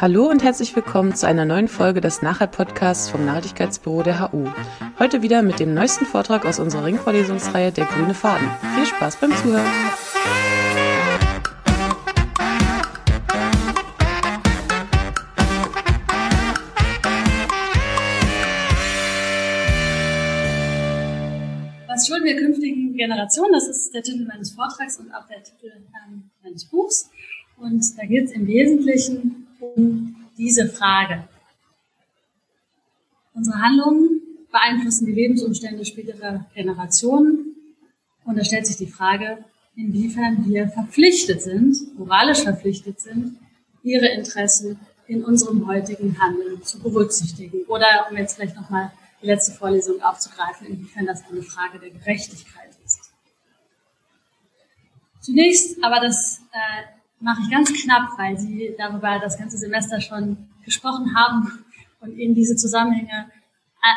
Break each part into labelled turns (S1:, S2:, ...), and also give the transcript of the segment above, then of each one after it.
S1: Hallo und herzlich willkommen zu einer neuen Folge des Nachhalt-Podcasts vom Nachhaltigkeitsbüro der HU. Heute wieder mit dem neuesten Vortrag aus unserer Ringvorlesungsreihe Der grüne Faden. Viel Spaß beim Zuhören!
S2: Was schulden wir künftigen Generationen? Das ist der Titel meines Vortrags und auch der Titel ähm, meines Buchs. Und da geht es im Wesentlichen um diese Frage. Unsere Handlungen beeinflussen die Lebensumstände späterer Generationen. Und da stellt sich die Frage, inwiefern wir verpflichtet sind, moralisch verpflichtet sind, ihre Interessen in unserem heutigen Handeln zu berücksichtigen. Oder um jetzt vielleicht nochmal die letzte Vorlesung aufzugreifen, inwiefern das eine Frage der Gerechtigkeit ist. Zunächst aber das äh, mache ich ganz knapp, weil Sie darüber das ganze Semester schon gesprochen haben und Ihnen diese Zusammenhänge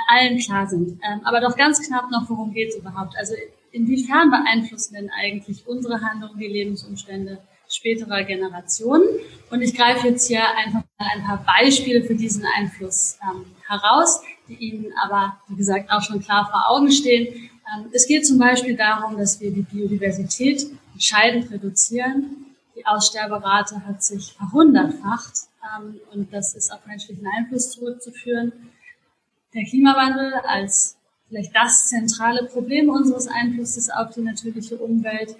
S2: allen klar sind. Ähm, aber doch ganz knapp noch, worum geht es überhaupt? Also inwiefern beeinflussen denn eigentlich unsere Handlungen die Lebensumstände späterer Generationen? Und ich greife jetzt hier einfach mal ein paar Beispiele für diesen Einfluss ähm, heraus, die Ihnen aber, wie gesagt, auch schon klar vor Augen stehen. Ähm, es geht zum Beispiel darum, dass wir die Biodiversität entscheidend reduzieren die Aussterberate hat sich verhundertfacht ähm, und das ist auf menschlichen Einfluss zurückzuführen. Der Klimawandel als vielleicht das zentrale Problem unseres Einflusses auf die natürliche Umwelt,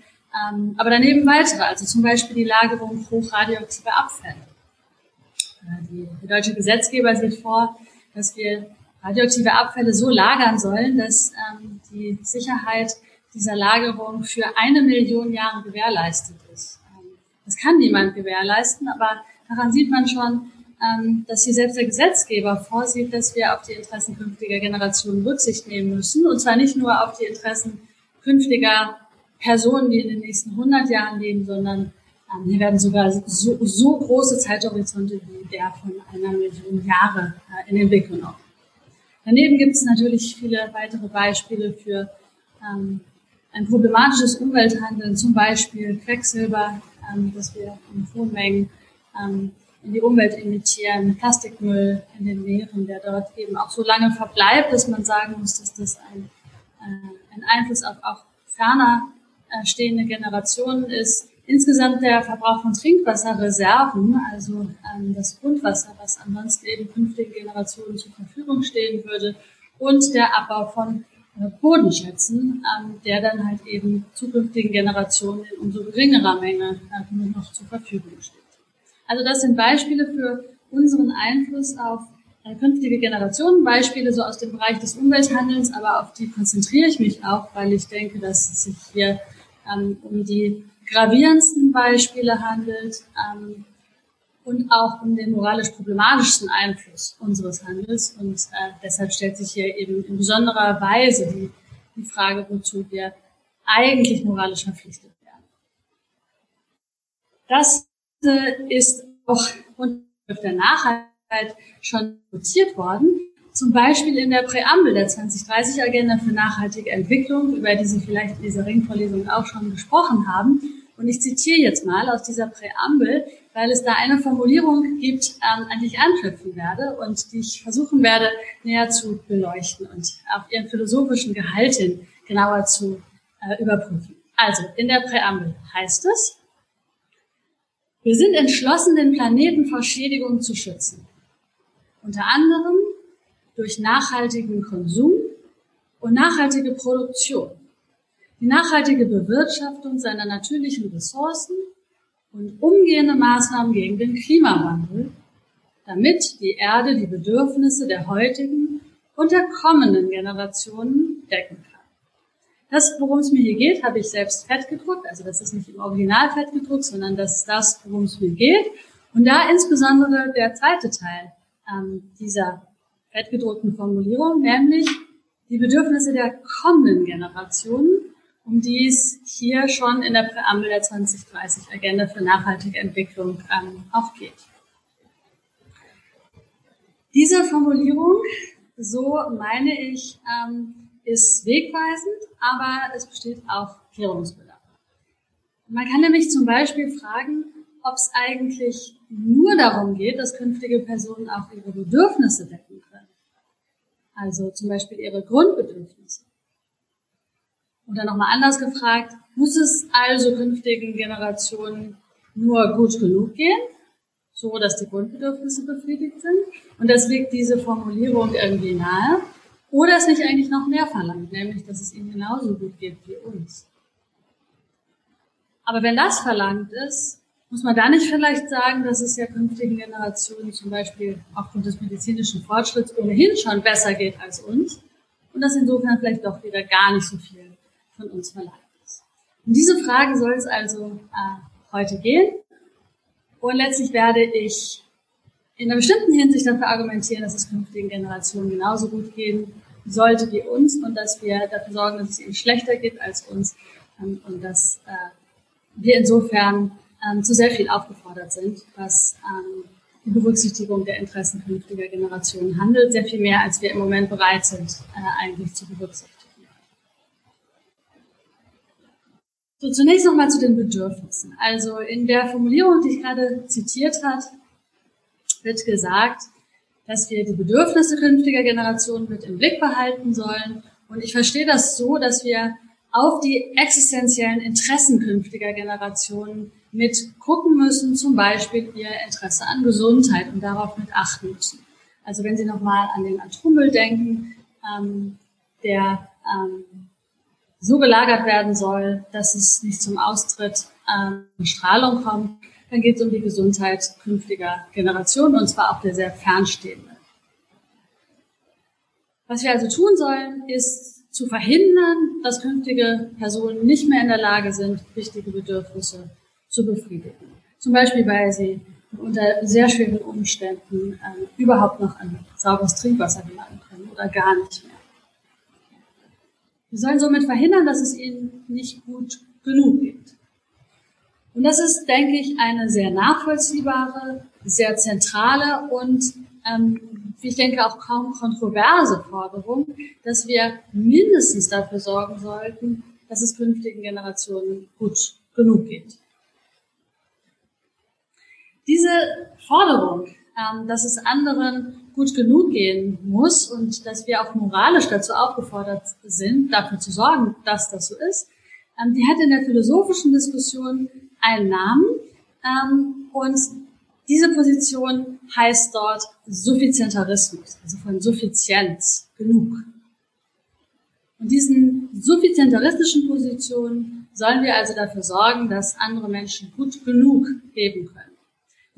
S2: ähm, aber daneben weitere, also zum Beispiel die Lagerung hochradioaktiver Abfälle. Äh, die, der deutsche Gesetzgeber sieht vor, dass wir radioaktive Abfälle so lagern sollen, dass ähm, die Sicherheit dieser Lagerung für eine Million Jahre gewährleistet ist. Das kann niemand gewährleisten, aber daran sieht man schon, ähm, dass hier selbst der Gesetzgeber vorsieht, dass wir auf die Interessen künftiger Generationen Rücksicht nehmen müssen. Und zwar nicht nur auf die Interessen künftiger Personen, die in den nächsten 100 Jahren leben, sondern ähm, hier werden sogar so, so große Zeithorizonte wie der von einer Million Jahre äh, in den Blick genommen. Daneben gibt es natürlich viele weitere Beispiele für ähm, ein problematisches Umwelthandeln, zum Beispiel Quecksilber, dass wir in hohen Mengen ähm, in die Umwelt emittieren, Plastikmüll in den Meeren, der dort eben auch so lange verbleibt, dass man sagen muss, dass das ein, äh, ein Einfluss auf auch ferner äh, stehende Generationen ist. Insgesamt der Verbrauch von Trinkwasserreserven, also ähm, das Grundwasser, was ansonsten eben künftigen Generationen zur Verfügung stehen würde, und der Abbau von äh, Bodenschätzen, ähm, der dann halt eben zukünftigen Generationen in umso geringerer Menge äh, nur noch zur Verfügung steht. Also das sind Beispiele für unseren Einfluss auf äh, künftige Generationen, Beispiele so aus dem Bereich des Umwelthandelns, aber auf die konzentriere ich mich auch, weil ich denke, dass es sich hier ähm, um die gravierendsten Beispiele handelt, ähm, und auch um den moralisch problematischsten Einfluss unseres Handels. Und äh, deshalb stellt sich hier eben in besonderer Weise die, die Frage, wozu wir eigentlich moralisch verpflichtet werden. Das äh, ist auch unter der Nachhaltigkeit schon notiert worden. Zum Beispiel in der Präambel der 2030-Agenda für nachhaltige Entwicklung, über die Sie vielleicht in dieser Ringvorlesung auch schon gesprochen haben. Und ich zitiere jetzt mal aus dieser Präambel, weil es da eine Formulierung gibt, ähm, an die ich anknüpfen werde und die ich versuchen werde, näher zu beleuchten und auf ihren philosophischen Gehalt hin genauer zu äh, überprüfen. Also, in der Präambel heißt es, wir sind entschlossen, den Planeten vor Schädigung zu schützen. Unter anderem durch nachhaltigen Konsum und nachhaltige Produktion, die nachhaltige Bewirtschaftung seiner natürlichen Ressourcen und umgehende Maßnahmen gegen den Klimawandel, damit die Erde die Bedürfnisse der heutigen und der kommenden Generationen decken kann. Das, worum es mir hier geht, habe ich selbst fett gedruckt. Also das ist nicht im Original fett gedruckt, sondern das ist das, worum es mir geht. Und da insbesondere der zweite Teil ähm, dieser fettgedruckten Formulierung, nämlich die Bedürfnisse der kommenden Generationen um die es hier schon in der Präambel der 2030 Agenda für nachhaltige Entwicklung ähm, auch geht. Diese Formulierung, so meine ich, ähm, ist wegweisend, aber es besteht auch Klärungsbedarf. Man kann nämlich zum Beispiel fragen, ob es eigentlich nur darum geht, dass künftige Personen auch ihre Bedürfnisse decken können. Also zum Beispiel ihre Grundbedürfnisse. Oder nochmal anders gefragt, muss es also künftigen Generationen nur gut genug gehen, so dass die Grundbedürfnisse befriedigt sind? Und das liegt diese Formulierung irgendwie nahe. Oder es nicht eigentlich noch mehr verlangt, nämlich, dass es ihnen genauso gut geht wie uns. Aber wenn das verlangt ist, muss man da nicht vielleicht sagen, dass es ja künftigen Generationen zum Beispiel aufgrund des medizinischen Fortschritts ohnehin schon besser geht als uns und dass insofern vielleicht doch wieder gar nicht so viel von uns verlangt ist. Um diese Frage soll es also äh, heute gehen. Und letztlich werde ich in einer bestimmten Hinsicht dafür argumentieren, dass es künftigen Generationen genauso gut gehen sollte wie uns und dass wir dafür sorgen, dass es ihnen schlechter geht als uns ähm, und dass äh, wir insofern ähm, zu sehr viel aufgefordert sind, was ähm, die Berücksichtigung der Interessen künftiger Generationen handelt, sehr viel mehr, als wir im Moment bereit sind, äh, eigentlich zu berücksichtigen. So, zunächst nochmal zu den Bedürfnissen. Also in der Formulierung, die ich gerade zitiert hat, wird gesagt, dass wir die Bedürfnisse künftiger Generationen mit im Blick behalten sollen. Und ich verstehe das so, dass wir auf die existenziellen Interessen künftiger Generationen mit gucken müssen, zum Beispiel ihr Interesse an Gesundheit und darauf mit achten müssen. Also wenn Sie nochmal an den Atommüll denken, ähm, der ähm, so gelagert werden soll, dass es nicht zum Austritt an Strahlung kommt, dann geht es um die Gesundheit künftiger Generationen und zwar auch der sehr fernstehenden. Was wir also tun sollen, ist zu verhindern, dass künftige Personen nicht mehr in der Lage sind, wichtige Bedürfnisse zu befriedigen. Zum Beispiel, weil sie unter sehr schweren Umständen äh, überhaupt noch an sauberes Trinkwasser gelangen können oder gar nicht mehr. Wir sollen somit verhindern, dass es ihnen nicht gut genug geht. Und das ist, denke ich, eine sehr nachvollziehbare, sehr zentrale und ähm, wie ich denke, auch kaum kontroverse Forderung, dass wir mindestens dafür sorgen sollten, dass es künftigen Generationen gut genug geht. Diese Forderung, ähm, dass es anderen gut genug gehen muss und dass wir auch moralisch dazu aufgefordert sind, dafür zu sorgen, dass das so ist, ähm, die hat in der philosophischen Diskussion einen Namen ähm, und diese Position heißt dort Suffizientarismus, also von Suffizienz, genug. Und diesen suffizientaristischen Positionen sollen wir also dafür sorgen, dass andere Menschen gut genug leben können.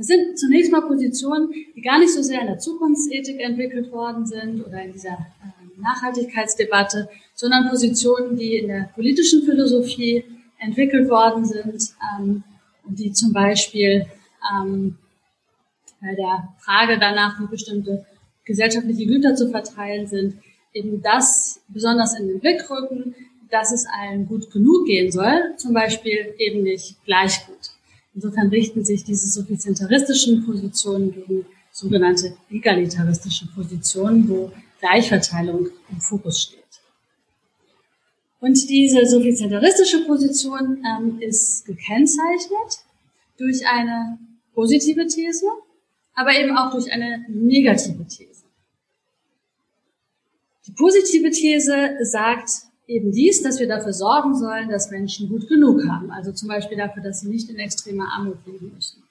S2: Das sind zunächst mal Positionen, die gar nicht so sehr in der Zukunftsethik entwickelt worden sind oder in dieser äh, Nachhaltigkeitsdebatte, sondern Positionen, die in der politischen Philosophie entwickelt worden sind ähm, und die zum Beispiel ähm, bei der Frage danach, wie bestimmte gesellschaftliche Güter zu verteilen sind, eben das besonders in den Blick rücken, dass es allen gut genug gehen soll, zum Beispiel eben nicht gleich gut. Insofern richten sich diese suffizientaristischen Positionen gegen sogenannte egalitaristische Positionen, wo Gleichverteilung im Fokus steht. Und diese suffizientaristische Position ähm, ist gekennzeichnet durch eine positive These, aber eben auch durch eine negative These. Die positive These sagt eben dies, dass wir dafür sorgen sollen, dass Menschen gut genug haben. Also zum Beispiel dafür, dass sie nicht in extremer Armut leben müssen.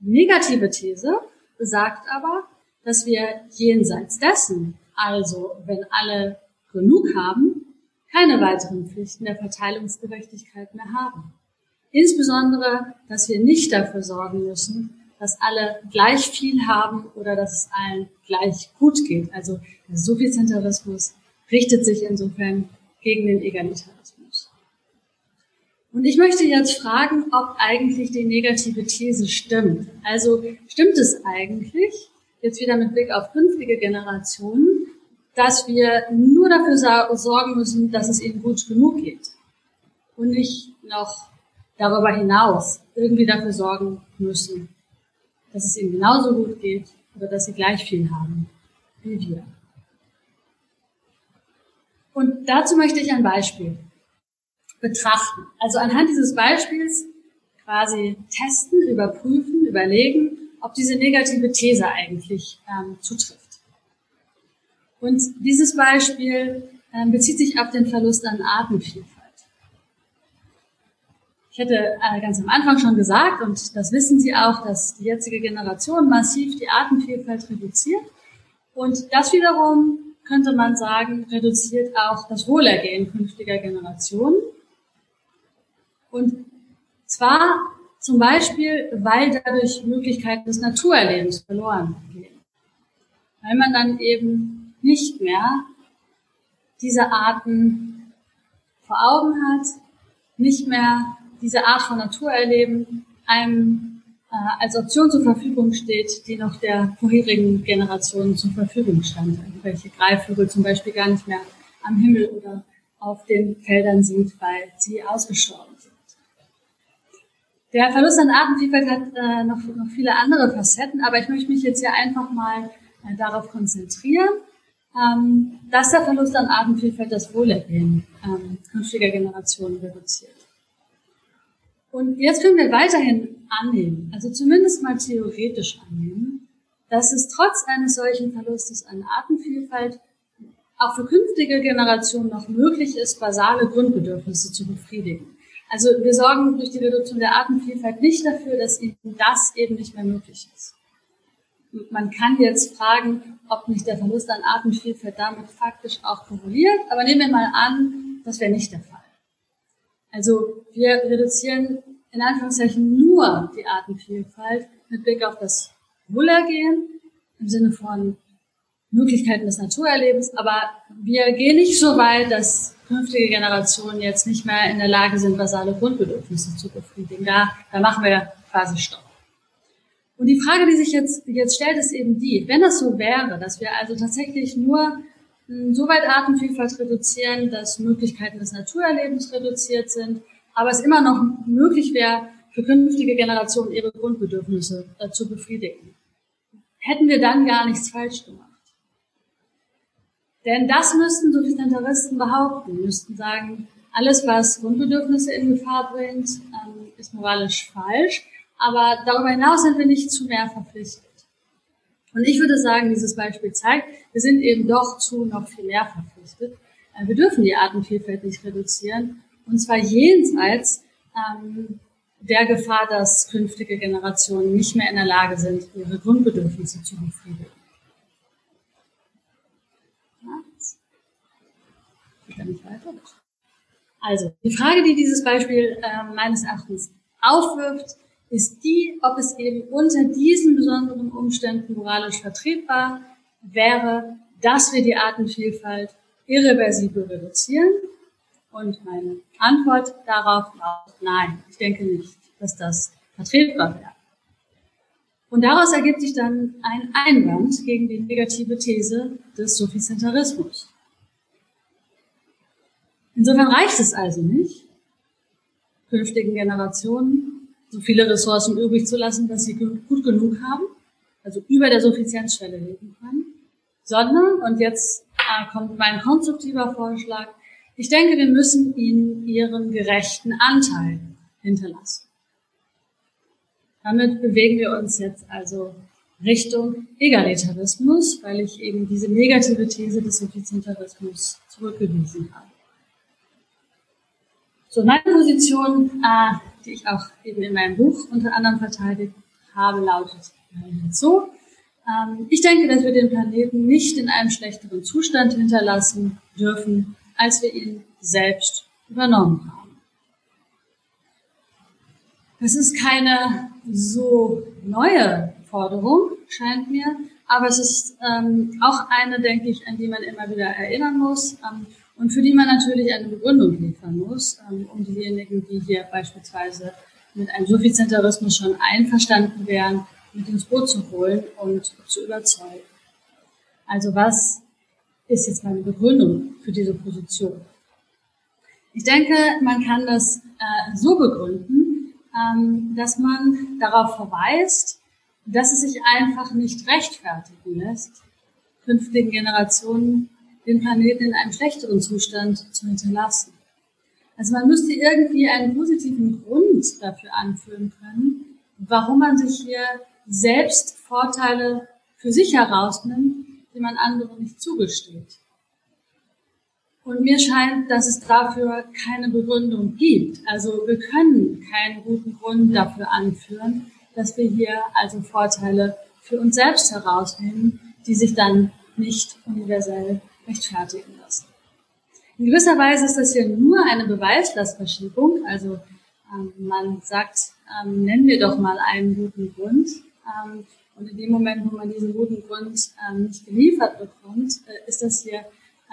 S2: Negative These sagt aber, dass wir jenseits dessen, also wenn alle genug haben, keine weiteren Pflichten der Verteilungsgerechtigkeit mehr haben. Insbesondere, dass wir nicht dafür sorgen müssen, dass alle gleich viel haben oder dass es allen gleich gut geht. Also der Suffizientarismus richtet sich insofern gegen den Egalitarismus. Und ich möchte jetzt fragen, ob eigentlich die negative These stimmt. Also stimmt es eigentlich, jetzt wieder mit Blick auf künftige Generationen, dass wir nur dafür sorgen müssen, dass es ihnen gut genug geht und nicht noch darüber hinaus irgendwie dafür sorgen müssen, dass es ihnen genauso gut geht oder dass sie gleich viel haben wie wir. Und dazu möchte ich ein Beispiel betrachten. Also anhand dieses Beispiels quasi testen, überprüfen, überlegen, ob diese negative These eigentlich ähm, zutrifft. Und dieses Beispiel ähm, bezieht sich auf den Verlust an Artenvielfalt. Ich hätte äh, ganz am Anfang schon gesagt, und das wissen Sie auch, dass die jetzige Generation massiv die Artenvielfalt reduziert. Und das wiederum, könnte man sagen, reduziert auch das Wohlergehen künftiger Generationen. Und zwar zum Beispiel, weil dadurch Möglichkeiten des Naturerlebens verloren gehen. Weil man dann eben nicht mehr diese Arten vor Augen hat, nicht mehr diese Art von Naturerleben einem als Option zur Verfügung steht, die noch der vorherigen Generation zur Verfügung stand. Also welche Greifvögel zum Beispiel gar nicht mehr am Himmel oder auf den Feldern sieht, weil sie ausgestorben sind. Der Verlust an Artenvielfalt hat äh, noch, noch viele andere Facetten, aber ich möchte mich jetzt hier einfach mal äh, darauf konzentrieren, ähm, dass der Verlust an Artenvielfalt das Wohlergehen ähm, künftiger Generationen reduziert. Und jetzt können wir weiterhin annehmen, also zumindest mal theoretisch annehmen, dass es trotz eines solchen Verlustes an Artenvielfalt auch für künftige Generationen noch möglich ist, basale Grundbedürfnisse zu befriedigen. Also wir sorgen durch die Reduktion der Artenvielfalt nicht dafür, dass ihnen das eben nicht mehr möglich ist. Man kann jetzt fragen, ob nicht der Verlust an Artenvielfalt damit faktisch auch korreliert, aber nehmen wir mal an, das wäre nicht der Fall. Also wir reduzieren in Anführungszeichen nur die Artenvielfalt mit Blick auf das Wohlergehen im Sinne von Möglichkeiten des Naturerlebens, aber wir gehen nicht so weit, dass künftige Generationen jetzt nicht mehr in der Lage sind, basale Grundbedürfnisse zu befriedigen. Da, da machen wir quasi Stopp. Und die Frage, die sich jetzt, jetzt stellt, ist eben die, wenn das so wäre, dass wir also tatsächlich nur hm, so weit Artenvielfalt reduzieren, dass Möglichkeiten des Naturerlebens reduziert sind, aber es immer noch möglich wäre, für künftige Generationen ihre Grundbedürfnisse äh, zu befriedigen. Hätten wir dann gar nichts falsch gemacht. Denn das müssten Suffizientaristen behaupten, müssten sagen, alles, was Grundbedürfnisse in Gefahr bringt, ähm, ist moralisch falsch. Aber darüber hinaus sind wir nicht zu mehr verpflichtet. Und ich würde sagen, dieses Beispiel zeigt, wir sind eben doch zu noch viel mehr verpflichtet. Äh, wir dürfen die Artenvielfalt nicht reduzieren. Und zwar jenseits ähm, der Gefahr, dass künftige Generationen nicht mehr in der Lage sind, ihre Grundbedürfnisse zu befriedigen. Also, die Frage, die dieses Beispiel äh, meines Erachtens aufwirft, ist die, ob es eben unter diesen besonderen Umständen moralisch vertretbar wäre, dass wir die Artenvielfalt irreversibel reduzieren. Und meine Antwort darauf lautet nein. Ich denke nicht, dass das vertretbar wäre. Und daraus ergibt sich dann ein Einwand gegen die negative These des Suffizientarismus. Insofern reicht es also nicht, künftigen Generationen so viele Ressourcen übrig zu lassen, dass sie gut genug haben, also über der Suffizienzschwelle leben können, sondern, und jetzt äh, kommt mein konstruktiver Vorschlag, ich denke, wir müssen ihnen ihren gerechten Anteil hinterlassen. Damit bewegen wir uns jetzt also Richtung Egalitarismus, weil ich eben diese negative These des Suffizientarismus zurückgewiesen habe. So, meine Position, äh, die ich auch eben in meinem Buch unter anderem verteidigt habe, lautet so. Ähm, ich denke, dass wir den Planeten nicht in einem schlechteren Zustand hinterlassen dürfen, als wir ihn selbst übernommen haben. Das ist keine so neue Forderung, scheint mir, aber es ist ähm, auch eine, denke ich, an die man immer wieder erinnern muss. Ähm, und für die man natürlich eine Begründung liefern muss, ähm, um diejenigen, die hier beispielsweise mit einem Suffizientarismus schon einverstanden wären, mit ins Boot zu holen und zu überzeugen. Also was ist jetzt meine Begründung für diese Position? Ich denke, man kann das äh, so begründen, ähm, dass man darauf verweist, dass es sich einfach nicht rechtfertigen lässt, künftigen Generationen den Planeten in einem schlechteren Zustand zu hinterlassen. Also man müsste irgendwie einen positiven Grund dafür anführen können, warum man sich hier selbst Vorteile für sich herausnimmt, die man anderen nicht zugesteht. Und mir scheint, dass es dafür keine Begründung gibt. Also wir können keinen guten Grund dafür anführen, dass wir hier also Vorteile für uns selbst herausnehmen, die sich dann nicht universell rechtfertigen lassen. In gewisser Weise ist das hier nur eine Beweislastverschiebung. Also ähm, man sagt, ähm, nennen wir doch mal einen guten Grund. Ähm, und in dem Moment, wo man diesen guten Grund ähm, nicht geliefert bekommt, äh, ist das hier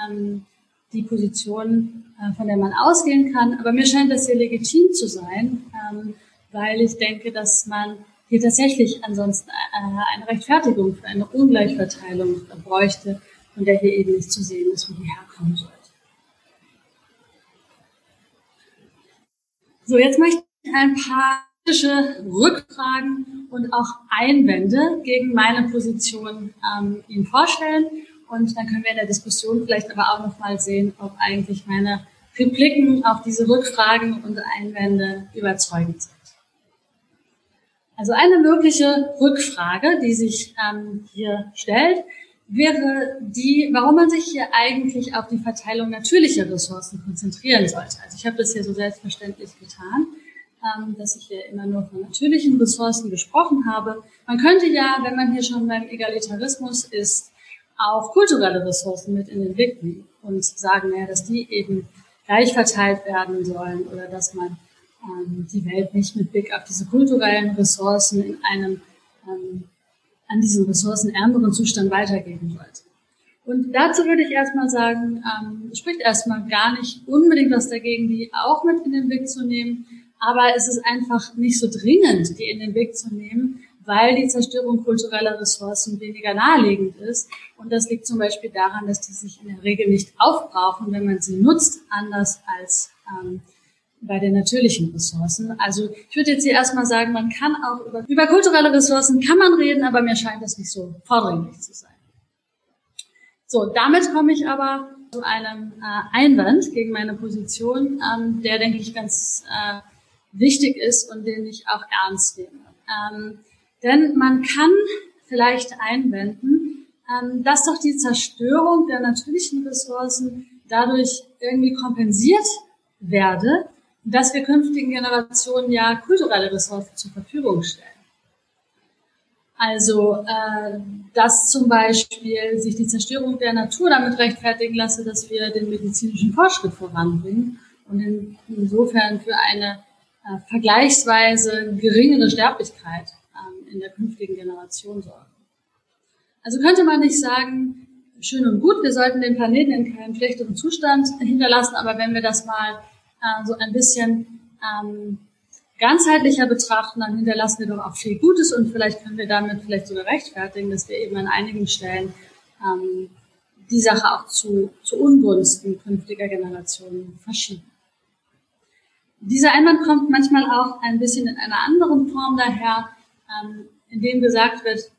S2: ähm, die Position, äh, von der man ausgehen kann. Aber mir scheint das hier legitim zu sein, ähm, weil ich denke, dass man hier tatsächlich ansonsten äh, eine Rechtfertigung für eine Ungleichverteilung bräuchte, von der hier eben nicht zu sehen ist, wo die herkommen sollte. So, jetzt möchte ich ein paar Rückfragen und auch Einwände gegen meine Position ähm, Ihnen vorstellen. Und dann können wir in der Diskussion vielleicht aber auch nochmal sehen, ob eigentlich meine Repliken auf diese Rückfragen und Einwände überzeugend sind. Also eine mögliche Rückfrage, die sich ähm, hier stellt, wäre die, warum man sich hier eigentlich auf die Verteilung natürlicher Ressourcen konzentrieren sollte. Also ich habe das hier so selbstverständlich getan, ähm, dass ich hier immer nur von natürlichen Ressourcen gesprochen habe. Man könnte ja, wenn man hier schon beim Egalitarismus ist, auch kulturelle Ressourcen mit in den Blick nehmen und sagen, naja, dass die eben gleich verteilt werden sollen oder dass man ähm, die Welt nicht mit Blick auf diese kulturellen Ressourcen in einem ähm, an diesen Ressourcen ärmeren Zustand weitergeben sollte. Und dazu würde ich erstmal sagen, ähm, spricht erstmal gar nicht unbedingt was dagegen, die auch mit in den Blick zu nehmen, aber es ist einfach nicht so dringend, die in den Blick zu nehmen, weil die Zerstörung kultureller Ressourcen weniger naheliegend ist. Und das liegt zum Beispiel daran, dass die sich in der Regel nicht aufbrauchen, wenn man sie nutzt, anders als ähm, bei den natürlichen Ressourcen. Also ich würde jetzt hier erstmal sagen, man kann auch über, über kulturelle Ressourcen kann man reden, aber mir scheint das nicht so vordringlich zu sein. So, damit komme ich aber zu einem äh, Einwand gegen meine Position, ähm, der, denke ich, ganz äh, wichtig ist und den ich auch ernst nehme. Ähm, denn man kann vielleicht einwenden, ähm, dass doch die Zerstörung der natürlichen Ressourcen dadurch irgendwie kompensiert werde, dass wir künftigen Generationen ja kulturelle Ressourcen zur Verfügung stellen. Also, äh, dass zum Beispiel sich die Zerstörung der Natur damit rechtfertigen lasse, dass wir den medizinischen Fortschritt voranbringen und in, insofern für eine äh, vergleichsweise geringere Sterblichkeit ähm, in der künftigen Generation sorgen. Also könnte man nicht sagen, schön und gut, wir sollten den Planeten in keinem schlechteren Zustand hinterlassen, aber wenn wir das mal äh, so ein bisschen ähm, ganzheitlicher betrachten, dann hinterlassen wir doch auch viel Gutes und vielleicht können wir damit vielleicht sogar rechtfertigen, dass wir eben an einigen Stellen ähm, die Sache auch zu, zu Ungunsten künftiger Generationen verschieben. Dieser Einwand kommt manchmal auch ein bisschen in einer anderen Form daher, ähm, in dem gesagt wird,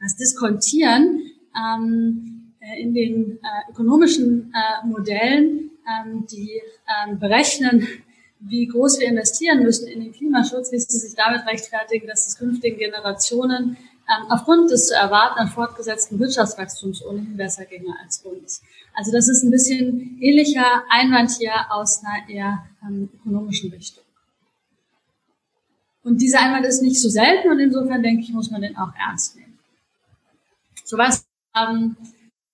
S2: das Diskontieren ähm, äh, in den äh, ökonomischen äh, Modellen ähm, die ähm, berechnen, wie groß wir investieren müssen in den Klimaschutz, ließe sich damit rechtfertigen, dass es künftigen Generationen ähm, aufgrund des zu erwartenden fortgesetzten Wirtschaftswachstums ohnehin besser ginge als uns. Also das ist ein bisschen ähnlicher Einwand hier aus einer eher ähm, ökonomischen Richtung. Und dieser Einwand ist nicht so selten und insofern denke ich, muss man den auch ernst nehmen. So was ähm,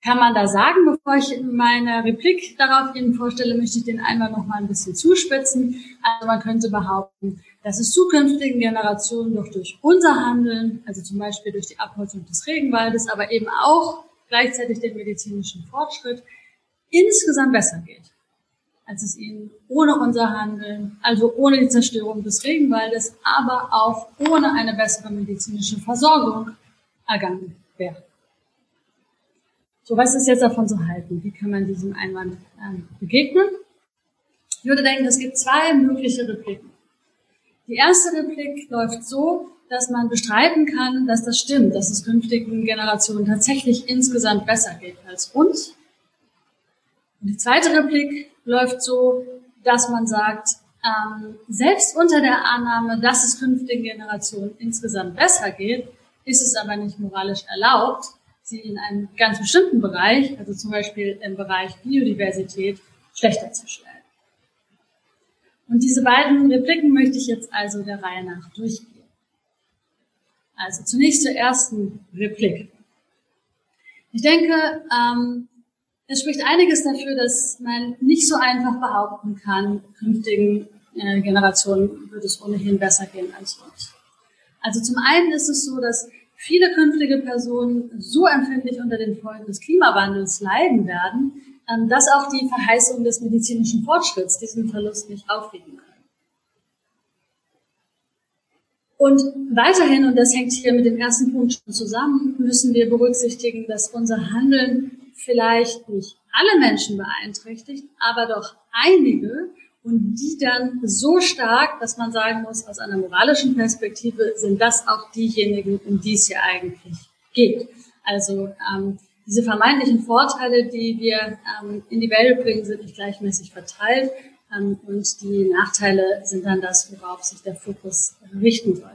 S2: kann man da sagen? Bevor ich meine Replik darauf Ihnen vorstelle, möchte ich den einmal noch mal ein bisschen zuspitzen. Also man könnte behaupten, dass es zukünftigen Generationen doch durch unser Handeln, also zum Beispiel durch die Abholzung des Regenwaldes, aber eben auch gleichzeitig den medizinischen Fortschritt, insgesamt besser geht, als es ihnen ohne unser Handeln, also ohne die Zerstörung des Regenwaldes, aber auch ohne eine bessere medizinische Versorgung ergangen wäre. So, was ist jetzt davon zu halten? Wie kann man diesem Einwand ähm, begegnen? Ich würde denken, es gibt zwei mögliche Repliken. Die erste Replik läuft so, dass man bestreiten kann, dass das stimmt, dass es künftigen Generationen tatsächlich insgesamt besser geht als uns. Und die zweite Replik läuft so, dass man sagt, ähm, selbst unter der Annahme, dass es künftigen Generationen insgesamt besser geht, ist es aber nicht moralisch erlaubt, sie in einem ganz bestimmten Bereich, also zum Beispiel im Bereich Biodiversität, schlechter zu stellen. Und diese beiden Repliken möchte ich jetzt also der Reihe nach durchgehen. Also zunächst zur ersten Replik. Ich denke, ähm, es spricht einiges dafür, dass man nicht so einfach behaupten kann, künftigen äh, Generationen wird es ohnehin besser gehen als uns. Also zum einen ist es so, dass viele künftige Personen so empfindlich unter den Folgen des Klimawandels leiden werden, ähm, dass auch die Verheißung des medizinischen Fortschritts diesen Verlust nicht aufwiegen können. Und weiterhin, und das hängt hier mit dem ersten Punkt schon zusammen, müssen wir berücksichtigen, dass unser Handeln vielleicht nicht alle Menschen beeinträchtigt, aber doch einige und die dann so stark, dass man sagen muss, aus einer moralischen Perspektive sind das auch diejenigen, um die es hier eigentlich geht. Also ähm, diese vermeintlichen Vorteile, die wir ähm, in die Welt bringen, sind nicht gleichmäßig verteilt ähm, und die Nachteile sind dann das, worauf sich der Fokus richten soll.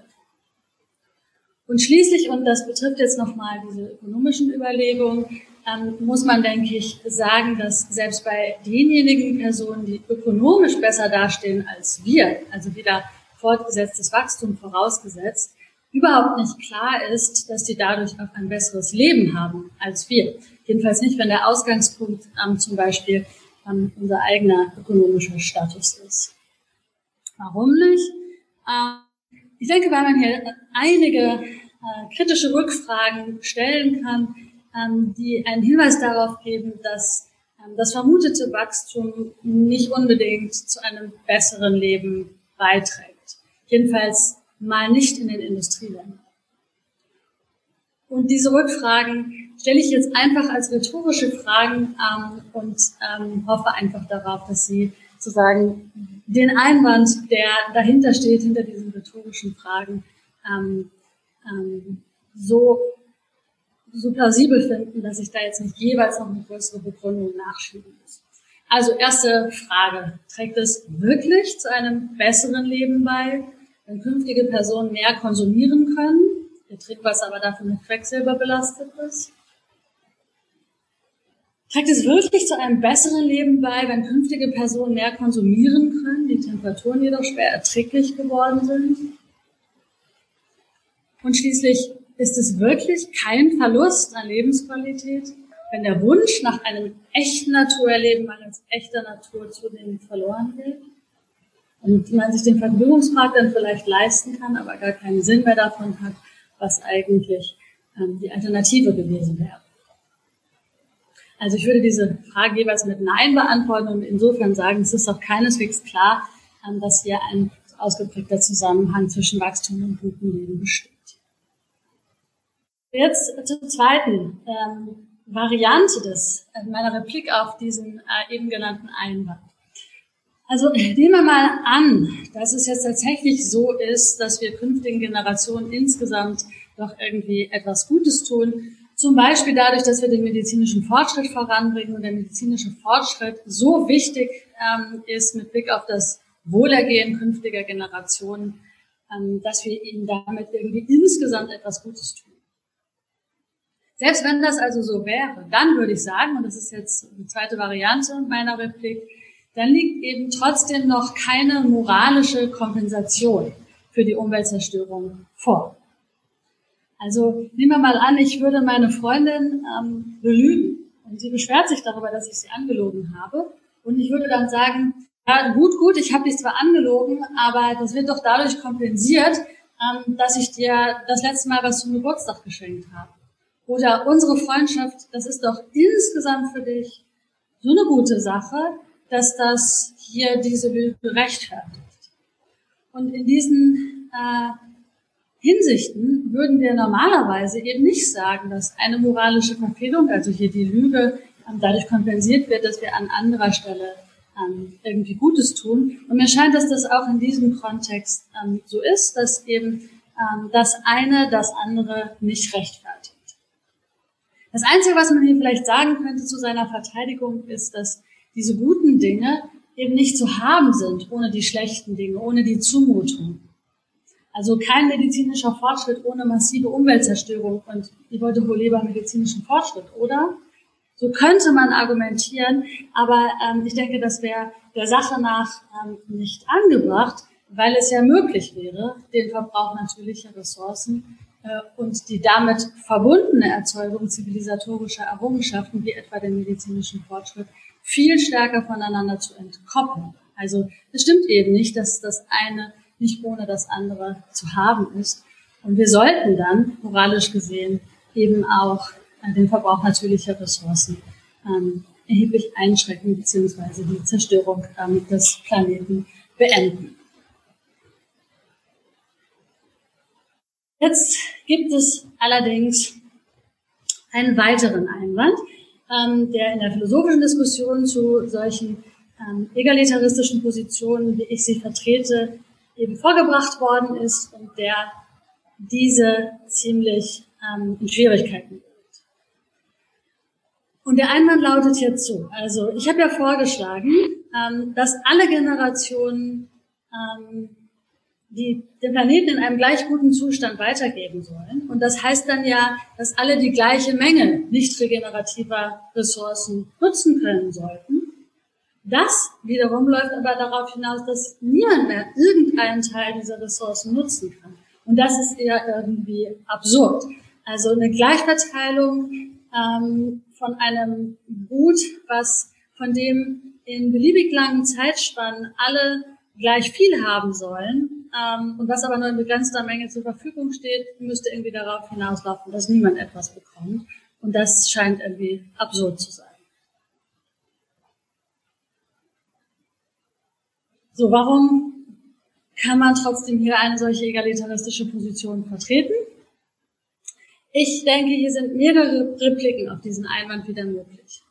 S2: Und schließlich, und das betrifft jetzt nochmal diese ökonomischen Überlegungen, ähm, muss man, denke ich, sagen, dass selbst bei denjenigen Personen, die ökonomisch besser dastehen als wir, also wieder fortgesetztes Wachstum vorausgesetzt, überhaupt nicht klar ist, dass die dadurch auch ein besseres Leben haben als wir. Jedenfalls nicht, wenn der Ausgangspunkt ähm, zum Beispiel ähm, unser eigener ökonomischer Status ist. Warum nicht? Ähm, ich denke, weil man hier einige äh, kritische Rückfragen stellen kann, die einen Hinweis darauf geben, dass ähm, das vermutete Wachstum nicht unbedingt zu einem besseren Leben beiträgt. Jedenfalls mal nicht in den Industrieländern. Und diese Rückfragen stelle ich jetzt einfach als rhetorische Fragen ähm, und ähm, hoffe einfach darauf, dass Sie sozusagen den Einwand, der dahinter steht, hinter diesen rhetorischen Fragen, ähm, ähm, so so plausibel finden, dass ich da jetzt nicht jeweils noch eine größere Begründung nachschieben muss. Also erste Frage, trägt es wirklich zu einem besseren Leben bei, wenn künftige Personen mehr konsumieren können, ihr Trinkwasser aber dafür mit Quecksilber belastet ist? Trägt es wirklich zu einem besseren Leben bei, wenn künftige Personen mehr konsumieren können, die Temperaturen jedoch schwer erträglich geworden sind? Und schließlich, ist es wirklich kein Verlust an Lebensqualität, wenn der Wunsch nach einem echten Naturerleben als echter Natur zunehmend verloren geht? Und man sich den Vergnügungsmarkt dann vielleicht leisten kann, aber gar keinen Sinn mehr davon hat, was eigentlich ähm, die Alternative gewesen wäre. Also ich würde diese Frage jeweils mit Nein beantworten und insofern sagen, es ist auch keineswegs klar, ähm, dass hier ein ausgeprägter Zusammenhang zwischen Wachstum und gutem Leben besteht. Jetzt zur zweiten ähm, Variante des äh, meiner Replik auf diesen äh, eben genannten Einwand. Also nehmen wir mal an, dass es jetzt tatsächlich so ist, dass wir künftigen Generationen insgesamt doch irgendwie etwas Gutes tun. Zum Beispiel dadurch, dass wir den medizinischen Fortschritt voranbringen und der medizinische Fortschritt so wichtig ähm, ist mit Blick auf das Wohlergehen künftiger Generationen, ähm, dass wir ihnen damit irgendwie insgesamt etwas Gutes tun. Selbst wenn das also so wäre, dann würde ich sagen, und das ist jetzt die zweite Variante meiner Replik, dann liegt eben trotzdem noch keine moralische Kompensation für die Umweltzerstörung vor. Also nehmen wir mal an, ich würde meine Freundin ähm, belügen und sie beschwert sich darüber, dass ich sie angelogen habe. Und ich würde dann sagen, ja, gut, gut, ich habe dich zwar angelogen, aber das wird doch dadurch kompensiert, ähm, dass ich dir das letzte Mal was zum Geburtstag geschenkt habe. Oder unsere Freundschaft, das ist doch insgesamt für dich so eine gute Sache, dass das hier diese Lüge rechtfertigt. Und in diesen äh, Hinsichten würden wir normalerweise eben nicht sagen, dass eine moralische Verfehlung, also hier die Lüge, ähm, dadurch kompensiert wird, dass wir an anderer Stelle ähm, irgendwie Gutes tun. Und mir scheint, dass das auch in diesem Kontext ähm, so ist, dass eben ähm, das eine das andere nicht rechtfertigt. Das Einzige, was man hier vielleicht sagen könnte zu seiner Verteidigung, ist, dass diese guten Dinge eben nicht zu haben sind ohne die schlechten Dinge, ohne die Zumutung. Also kein medizinischer Fortschritt ohne massive Umweltzerstörung und ich wollte wohl lieber medizinischen Fortschritt, oder? So könnte man argumentieren, aber ähm, ich denke, das wäre der Sache nach ähm, nicht angebracht, weil es ja möglich wäre, den Verbrauch natürlicher Ressourcen und die damit verbundene Erzeugung zivilisatorischer Errungenschaften, wie etwa den medizinischen Fortschritt, viel stärker voneinander zu entkoppeln. Also es stimmt eben nicht, dass das eine nicht ohne das andere zu haben ist. Und wir sollten dann, moralisch gesehen, eben auch äh, den Verbrauch natürlicher Ressourcen ähm, erheblich einschränken bzw. die Zerstörung ähm, des Planeten beenden. Jetzt gibt es allerdings einen weiteren Einwand, ähm, der in der philosophischen Diskussion zu solchen ähm, egalitaristischen Positionen, wie ich sie vertrete, eben vorgebracht worden ist und der diese ziemlich ähm, in Schwierigkeiten bringt. Und der Einwand lautet so. Also ich habe ja vorgeschlagen, ähm, dass alle Generationen ähm, die den Planeten in einem gleich guten Zustand weitergeben sollen. Und das heißt dann ja, dass alle die gleiche Menge nicht regenerativer Ressourcen nutzen können sollten. Das wiederum läuft aber darauf hinaus, dass niemand mehr irgendeinen Teil dieser Ressourcen nutzen kann. Und das ist eher irgendwie absurd. Also eine Gleichverteilung ähm, von einem Gut, was von dem in beliebig langen Zeitspannen alle gleich viel haben sollen ähm, und was aber nur in begrenzter Menge zur Verfügung steht, müsste irgendwie darauf hinauslaufen, dass niemand etwas bekommt. Und das scheint irgendwie absurd zu sein. So, warum kann man trotzdem hier eine solche egalitaristische Position vertreten? Ich denke, hier sind mehrere Repliken auf diesen Einwand wieder möglich.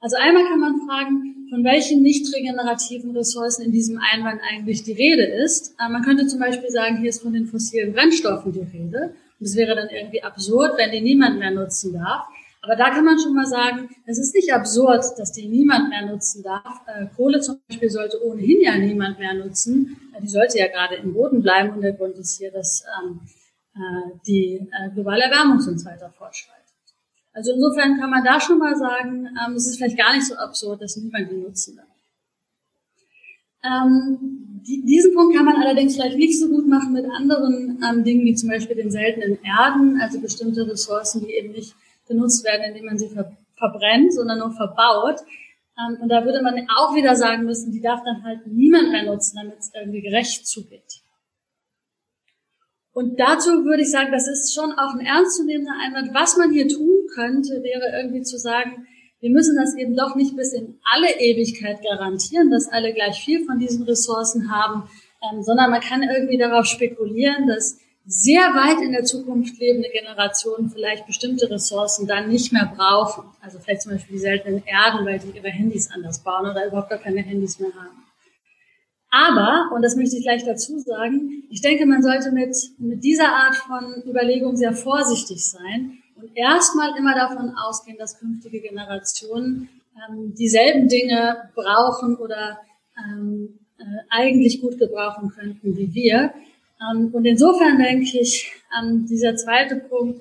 S2: Also einmal kann man fragen, von welchen nicht regenerativen Ressourcen in diesem Einwand eigentlich die Rede ist. Äh, man könnte zum Beispiel sagen, hier ist von den fossilen Brennstoffen die Rede. Und es wäre dann irgendwie absurd, wenn die niemand mehr nutzen darf. Aber da kann man schon mal sagen, es ist nicht absurd, dass die niemand mehr nutzen darf. Äh, Kohle zum Beispiel sollte ohnehin ja niemand mehr nutzen. Äh, die sollte ja gerade im Boden bleiben. Und der Grund ist hier, dass ähm, die globale Erwärmung uns weiter fortschreitet. Also insofern kann man da schon mal sagen, ähm, es ist vielleicht gar nicht so absurd, dass niemand die nutzen darf. Ähm, die, diesen Punkt kann man allerdings vielleicht nicht so gut machen mit anderen ähm, Dingen, wie zum Beispiel den seltenen Erden, also bestimmte Ressourcen, die eben nicht genutzt werden, indem man sie ver verbrennt, sondern nur verbaut. Ähm, und da würde man auch wieder sagen müssen, die darf dann halt niemand mehr nutzen, damit es irgendwie gerecht zugeht. Und dazu würde ich sagen, das ist schon auch ein ernstzunehmender Einwand. Was man hier tun könnte, wäre irgendwie zu sagen, wir müssen das eben doch nicht bis in alle Ewigkeit garantieren, dass alle gleich viel von diesen Ressourcen haben, ähm, sondern man kann irgendwie darauf spekulieren, dass sehr weit in der Zukunft lebende Generationen vielleicht bestimmte Ressourcen dann nicht mehr brauchen. Also vielleicht zum Beispiel die seltenen Erden, weil die ihre Handys anders bauen oder überhaupt gar keine Handys mehr haben. Aber, und das möchte ich gleich dazu sagen, ich denke, man sollte mit, mit dieser Art von Überlegung sehr vorsichtig sein erstmal immer davon ausgehen, dass künftige Generationen ähm, dieselben Dinge brauchen oder ähm, äh, eigentlich gut gebrauchen könnten wie wir. Ähm, und insofern denke ich, ähm, dieser zweite Punkt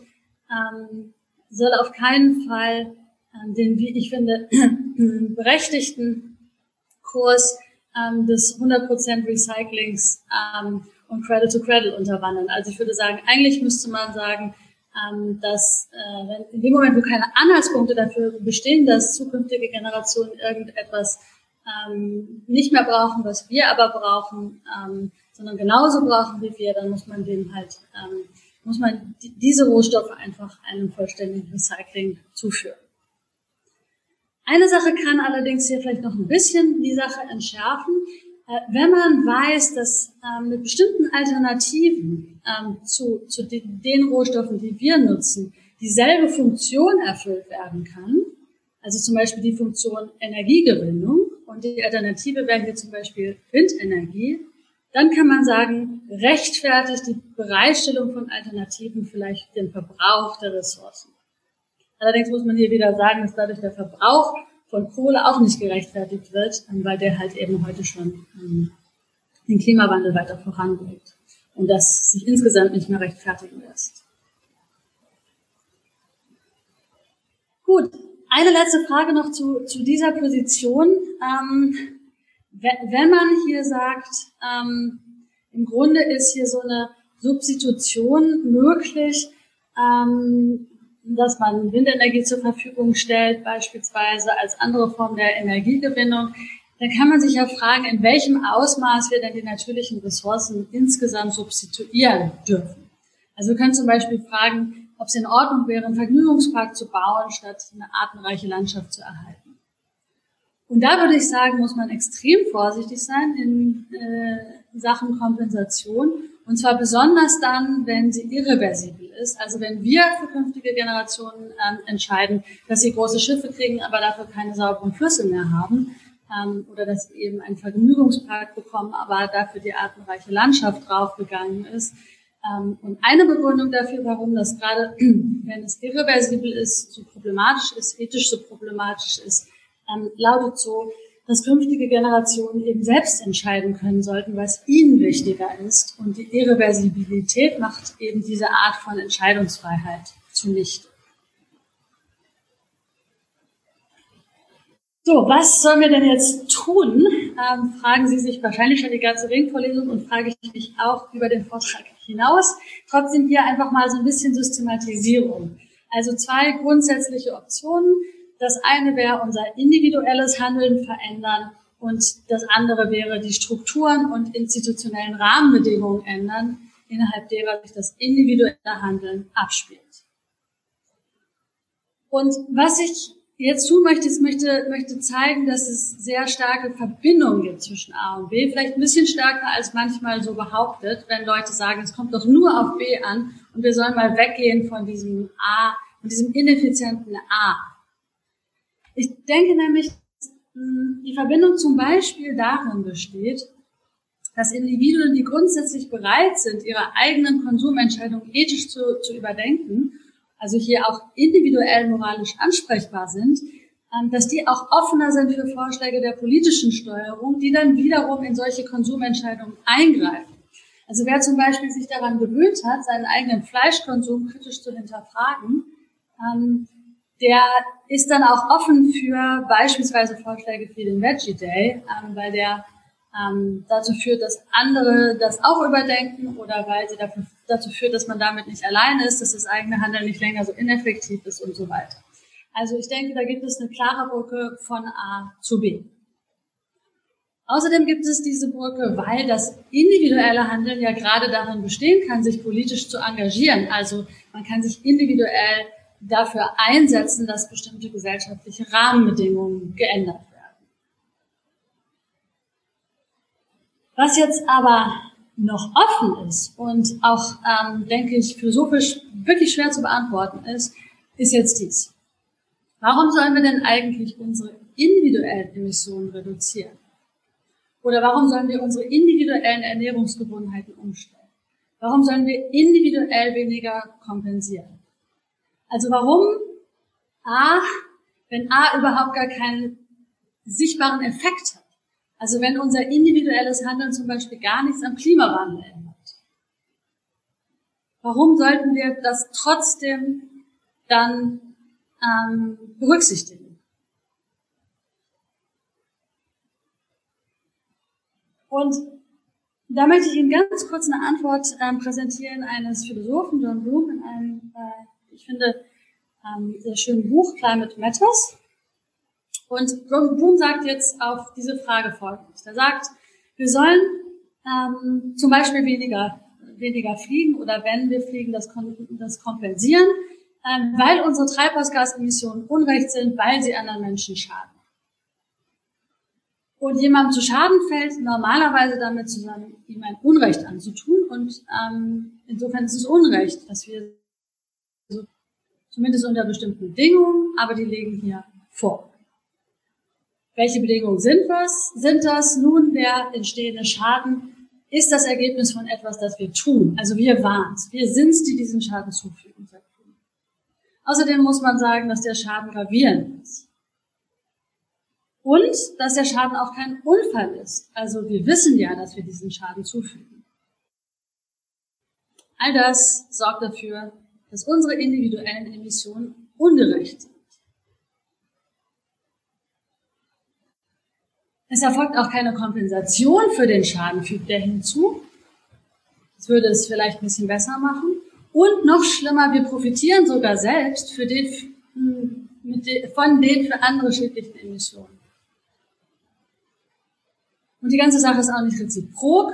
S2: ähm, soll auf keinen Fall ähm, den, wie ich finde, berechtigten Kurs des 100% Recyclings und Credit to Credit unterwandern. Also ich würde sagen, eigentlich müsste man sagen, ähm, dass äh, wenn, in dem Moment, wo keine Anhaltspunkte dafür bestehen, dass zukünftige Generationen irgendetwas ähm, nicht mehr brauchen, was wir aber brauchen, ähm, sondern genauso brauchen wie wir, dann muss man dem halt, ähm, muss man die, diese Rohstoffe einfach einem vollständigen Recycling zuführen. Eine Sache kann allerdings hier vielleicht noch ein bisschen die Sache entschärfen. Äh, wenn man weiß, dass ähm, mit bestimmten Alternativen ähm, zu, zu den Rohstoffen, die wir nutzen, dieselbe Funktion erfüllt werden kann, also zum Beispiel die Funktion Energiegewinnung und die Alternative wäre hier zum Beispiel Windenergie, dann kann man sagen, rechtfertigt die Bereitstellung von Alternativen vielleicht den Verbrauch der Ressourcen. Allerdings muss man hier wieder sagen, dass dadurch der Verbrauch von Kohle auch nicht gerechtfertigt wird, ähm, weil der halt eben heute schon ähm, den Klimawandel weiter voranbringt und das sich insgesamt nicht mehr rechtfertigen lässt. Gut, eine letzte Frage noch zu, zu dieser Position. Ähm, wenn man hier sagt, ähm, im Grunde ist hier so eine Substitution möglich, ähm, dass man Windenergie zur Verfügung stellt, beispielsweise als andere Form der Energiegewinnung, dann kann man sich ja fragen, in welchem Ausmaß wir denn die natürlichen Ressourcen insgesamt substituieren dürfen. Also wir können zum Beispiel fragen, ob es in Ordnung wäre, einen Vergnügungspark zu bauen, statt eine artenreiche Landschaft zu erhalten. Und da würde ich sagen, muss man extrem vorsichtig sein in äh, Sachen Kompensation. Und zwar besonders dann, wenn sie irreversibel ist. Also wenn wir für künftige Generationen ähm, entscheiden, dass sie große Schiffe kriegen, aber dafür keine sauberen Flüsse mehr haben, ähm, oder dass sie eben einen Vergnügungspark bekommen, aber dafür die artenreiche Landschaft draufgegangen ist. Ähm, und eine Begründung dafür, warum das gerade, wenn es irreversibel ist, so problematisch ist, ethisch so problematisch ist, ähm, lautet so, dass künftige Generationen eben selbst entscheiden können sollten, was ihnen wichtiger ist. Und die Irreversibilität macht eben diese Art von Entscheidungsfreiheit zunichte. So, was sollen wir denn jetzt tun? Ähm, fragen Sie sich wahrscheinlich schon die ganze Ringvorlesung und frage ich mich auch über den Vortrag hinaus. Trotzdem hier einfach mal so ein bisschen Systematisierung. Also zwei grundsätzliche Optionen. Das eine wäre unser individuelles Handeln verändern und das andere wäre die Strukturen und institutionellen Rahmenbedingungen ändern, innerhalb derer sich das individuelle Handeln abspielt. Und was ich jetzt tun möchte, ist, möchte, möchte zeigen, dass es sehr starke Verbindungen gibt zwischen A und B. Vielleicht ein bisschen stärker als manchmal so behauptet, wenn Leute sagen, es kommt doch nur auf B an und wir sollen mal weggehen von diesem A, von diesem ineffizienten A. Ich denke nämlich, hm, die Verbindung zum Beispiel darin besteht, dass Individuen, die grundsätzlich bereit sind, ihre eigenen Konsumentscheidungen ethisch zu, zu überdenken also hier auch individuell moralisch ansprechbar sind, ähm, dass die auch offener sind für Vorschläge der politischen Steuerung, die dann wiederum in solche Konsumentscheidungen eingreifen. Also wer zum Beispiel sich daran gewöhnt hat, seinen eigenen Fleischkonsum kritisch zu hinterfragen, ähm, der ist dann auch offen für beispielsweise Vorschläge für den Veggie Day, ähm, weil der dazu führt, dass andere das auch überdenken oder weil sie dafür dazu führt, dass man damit nicht alleine ist, dass das eigene Handeln nicht länger so ineffektiv ist und so weiter. Also ich denke, da gibt es eine klare Brücke von A zu B. Außerdem gibt es diese Brücke, weil das individuelle Handeln ja gerade darin bestehen kann, sich politisch zu engagieren. Also man kann sich individuell dafür einsetzen, dass bestimmte gesellschaftliche Rahmenbedingungen geändert werden. Was jetzt aber noch offen ist und auch, ähm, denke ich, philosophisch wirklich schwer zu beantworten ist, ist jetzt dies. Warum sollen wir denn eigentlich unsere individuellen Emissionen reduzieren? Oder warum sollen wir unsere individuellen Ernährungsgewohnheiten umstellen? Warum sollen wir individuell weniger kompensieren? Also warum A, wenn A überhaupt gar keinen sichtbaren Effekt hat? Also wenn unser individuelles Handeln zum Beispiel gar nichts am Klimawandel ändert. Warum sollten wir das trotzdem dann ähm, berücksichtigen? Und da möchte ich Ihnen ganz kurz eine Antwort ähm, präsentieren eines Philosophen, John Bloom, in einem, äh, ich finde, ähm, sehr schönen Buch Climate Matters. Und Bloom sagt jetzt auf diese Frage folgendes. Er sagt, wir sollen ähm, zum Beispiel weniger, weniger fliegen oder wenn wir fliegen, das, das kompensieren, ähm, weil unsere Treibhausgasemissionen unrecht sind, weil sie anderen Menschen schaden. Und jemandem zu Schaden fällt normalerweise damit zusammen, ihm ein Unrecht anzutun. Und ähm, insofern ist es Unrecht, dass wir zumindest unter bestimmten Bedingungen, aber die legen hier vor. Welche Bedingungen sind was? Sind das nun der entstehende Schaden? Ist das Ergebnis von etwas, das wir tun? Also wir waren es. Wir sind es, die diesen Schaden zufügen. Außerdem muss man sagen, dass der Schaden gravierend ist. Und dass der Schaden auch kein Unfall ist. Also wir wissen ja, dass wir diesen Schaden zufügen. All das sorgt dafür, dass unsere individuellen Emissionen ungerecht sind. Es erfolgt auch keine Kompensation für den Schaden, fügt er hinzu. Das würde es vielleicht ein bisschen besser machen. Und noch schlimmer, wir profitieren sogar selbst für den, von den für andere schädlichen Emissionen. Und die ganze Sache ist auch nicht reziprok.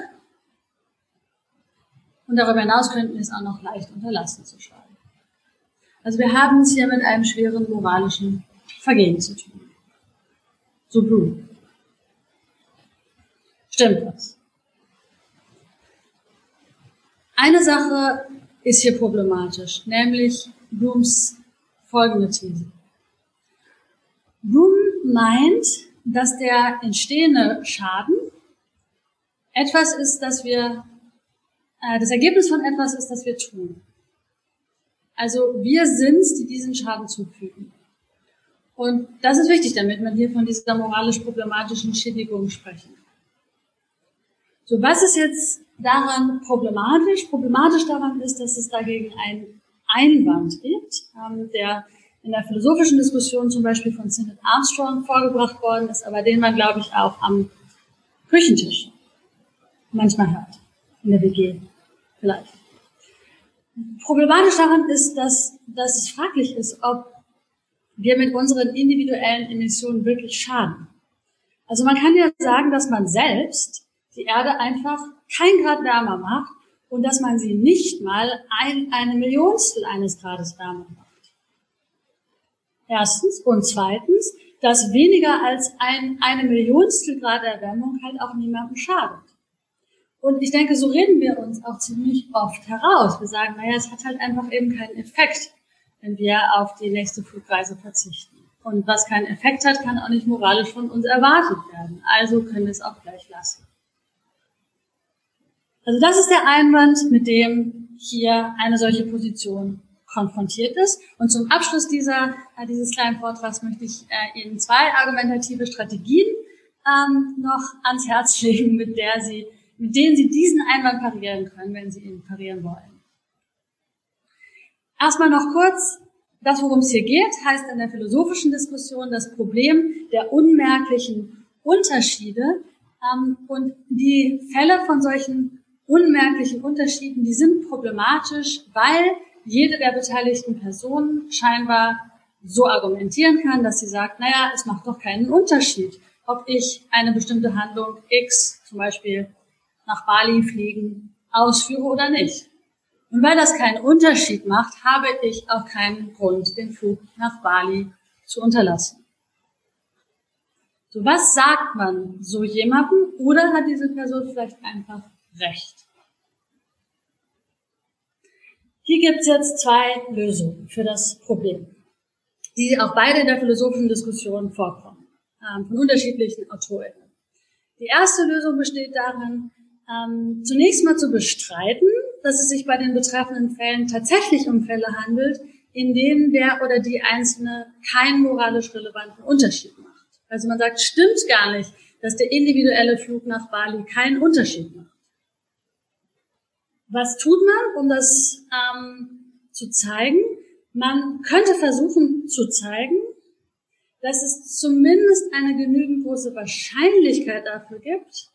S2: Und darüber hinaus könnten wir es auch noch leicht unterlassen zu schreiben. Also wir haben es hier mit einem schweren moralischen Vergehen zu tun. So Bloom. Stimmt das? Eine Sache ist hier problematisch, nämlich Blooms folgende These. Bloom meint, dass der entstehende Schaden etwas ist, das wir, äh, das Ergebnis von etwas ist, das wir tun. Also wir sind die diesen Schaden zufügen. Und das ist wichtig, damit man hier von dieser moralisch problematischen Schädigung sprechen kann. So, was ist jetzt daran problematisch? Problematisch daran ist, dass es dagegen einen Einwand gibt, ähm, der in der philosophischen Diskussion zum Beispiel von Synod Armstrong vorgebracht worden ist, aber den man, glaube ich, auch am Küchentisch manchmal hört. In der WG vielleicht. Problematisch daran ist, dass, dass es fraglich ist, ob wir mit unseren individuellen Emissionen wirklich schaden. Also man kann ja sagen, dass man selbst die Erde einfach kein Grad wärmer macht und dass man sie nicht mal ein, eine Millionstel eines Grades wärmer macht. Erstens. Und zweitens, dass weniger als ein, eine Millionstel Grad Erwärmung halt auch niemandem schadet. Und ich denke, so reden wir uns auch ziemlich oft heraus. Wir sagen, naja, es hat halt einfach eben keinen Effekt, wenn wir auf die nächste Flugreise verzichten. Und was keinen Effekt hat, kann auch nicht moralisch von uns erwartet werden. Also können wir es auch gleich lassen. Also das ist der Einwand, mit dem hier eine solche Position konfrontiert ist. Und zum Abschluss dieser, äh, dieses kleinen Vortrags möchte ich äh, Ihnen zwei argumentative Strategien ähm, noch ans Herz legen, mit, der Sie, mit denen Sie diesen Einwand parieren können, wenn Sie ihn parieren wollen. Erstmal noch kurz, das, worum es hier geht, heißt in der philosophischen Diskussion das Problem der unmerklichen Unterschiede. Ähm, und die Fälle von solchen unmerklichen Unterschieden, die sind problematisch, weil jede der beteiligten Personen scheinbar so argumentieren kann, dass sie sagt, naja, es macht doch keinen Unterschied, ob ich eine bestimmte Handlung X, zum Beispiel nach Bali fliegen, ausführe oder nicht. Und weil das keinen Unterschied macht, habe ich auch keinen Grund, den Flug nach Bali zu unterlassen. So, was sagt man so jemandem? Oder hat diese Person vielleicht einfach recht? Hier gibt es jetzt zwei Lösungen für das Problem, die auch beide in der philosophischen Diskussion vorkommen, ähm, von unterschiedlichen Autorinnen. Die erste Lösung besteht darin, ähm, zunächst mal zu bestreiten, dass es sich bei den betreffenden Fällen tatsächlich um Fälle handelt, in denen der oder die Einzelne keinen moralisch relevanten Unterschied macht. Also man sagt, stimmt gar nicht, dass der individuelle Flug nach Bali keinen Unterschied macht. Was tut man, um das ähm, zu zeigen? Man könnte versuchen zu zeigen, dass es zumindest eine genügend große Wahrscheinlichkeit dafür gibt,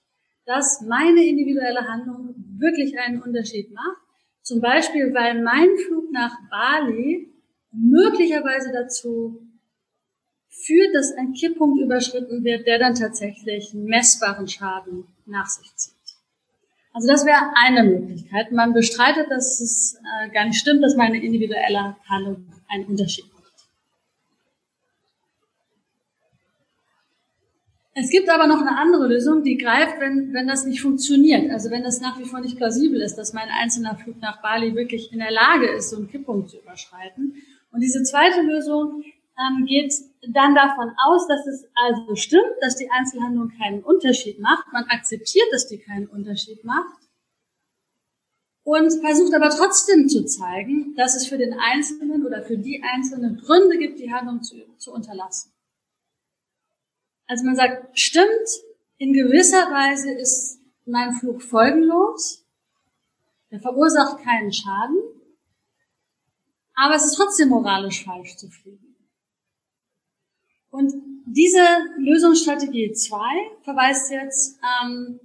S2: dass meine individuelle Handlung wirklich einen Unterschied macht. Zum Beispiel, weil mein Flug nach Bali möglicherweise dazu führt, dass ein Kipppunkt überschritten wird, der dann tatsächlich messbaren Schaden nach sich zieht. Also das wäre eine Möglichkeit. Man bestreitet, dass es äh, gar nicht stimmt, dass meine individuelle Handlung einen Unterschied macht. Es gibt aber noch eine andere Lösung, die greift, wenn, wenn das nicht funktioniert. Also wenn das nach wie vor nicht plausibel ist, dass mein einzelner Flug nach Bali wirklich in der Lage ist, so einen Kipppunkt zu überschreiten. Und diese zweite Lösung ähm, geht dann davon aus, dass es also stimmt, dass die Einzelhandlung keinen Unterschied macht. Man akzeptiert, dass die keinen Unterschied macht und versucht aber trotzdem zu zeigen, dass es für den Einzelnen oder für die Einzelnen Gründe gibt, die Handlung zu, zu unterlassen. Also man sagt, stimmt, in gewisser Weise ist mein Flug folgenlos. Der verursacht keinen Schaden. Aber es ist trotzdem moralisch falsch zu fliegen. Und diese Lösungsstrategie 2 verweist jetzt ähm,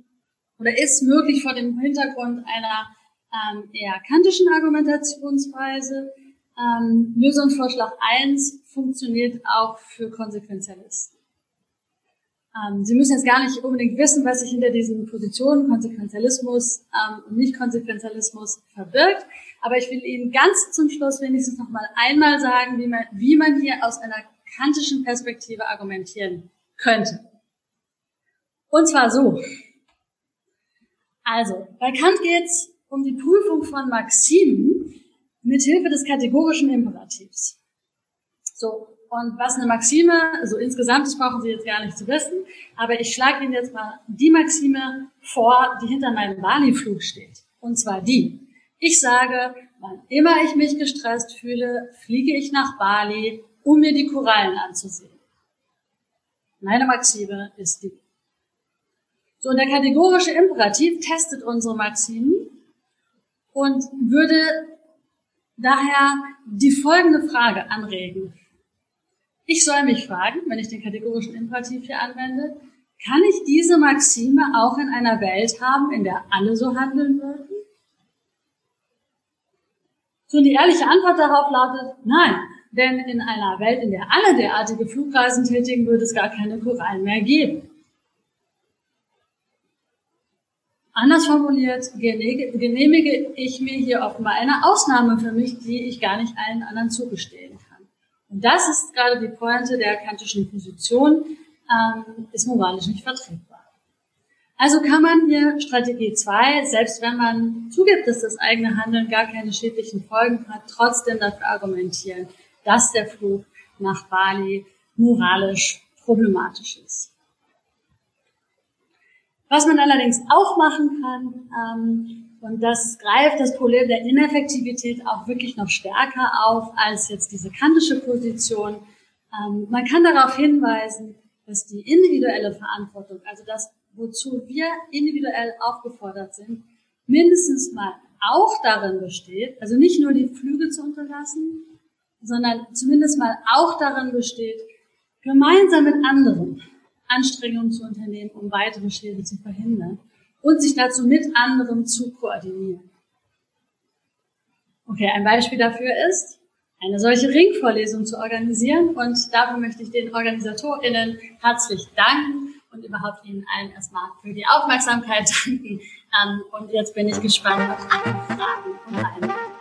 S2: oder ist möglich vor dem Hintergrund einer ähm, eher kantischen Argumentationsweise. Ähm, Lösungsvorschlag 1 funktioniert auch für Konsequenzialisten. Ähm, Sie müssen jetzt gar nicht unbedingt wissen, was sich hinter diesen Positionen Konsequenzialismus ähm, und Nicht-Konsequenzialismus verbirgt. Aber ich will Ihnen ganz zum Schluss wenigstens noch mal einmal sagen, wie man, wie man hier aus einer kantischen Perspektive argumentieren könnte. Und zwar so. Also, bei Kant geht es um die Prüfung von Maximen mit Hilfe des kategorischen Imperativs. So, und was eine Maxime, also insgesamt, das brauchen Sie jetzt gar nicht zu wissen, aber ich schlage Ihnen jetzt mal die Maxime vor, die hinter meinem Bali-Flug steht. Und zwar die. Ich sage, wann immer ich mich gestresst fühle, fliege ich nach Bali, um mir die Korallen anzusehen. Meine Maxime ist die. So, und der kategorische Imperativ testet unsere Maximen und würde daher die folgende Frage anregen. Ich soll mich fragen, wenn ich den kategorischen Imperativ hier anwende, kann ich diese Maxime auch in einer Welt haben, in der alle so handeln würden? So, die ehrliche Antwort darauf lautet, nein. Denn in einer Welt, in der alle derartige Flugreisen tätigen, würde es gar keine Korallen mehr geben. Anders formuliert, genehmige ich mir hier offenbar eine Ausnahme für mich, die ich gar nicht allen anderen zugestehen. Und das ist gerade die Pointe der kantischen Position, ähm, ist moralisch nicht vertretbar. Also kann man hier Strategie 2, selbst wenn man zugibt, dass das eigene Handeln gar keine schädlichen Folgen hat, trotzdem dafür argumentieren, dass der Flug nach Bali moralisch problematisch ist. Was man allerdings auch machen kann, ähm, und das greift das Problem der Ineffektivität auch wirklich noch stärker auf als jetzt diese kantische Position. Ähm, man kann darauf hinweisen, dass die individuelle Verantwortung, also das, wozu wir individuell aufgefordert sind, mindestens mal auch darin besteht, also nicht nur die Flüge zu unterlassen, sondern zumindest mal auch darin besteht, gemeinsam mit anderen Anstrengungen zu unternehmen, um weitere Schäden zu verhindern und sich dazu mit anderen zu koordinieren. Okay, ein Beispiel dafür ist, eine solche Ringvorlesung zu organisieren und dafür möchte ich den OrganisatorInnen herzlich danken und überhaupt Ihnen allen erstmal für die Aufmerksamkeit danken. Ähm, und jetzt bin ich gespannt auf Ihre Fragen und Einwände.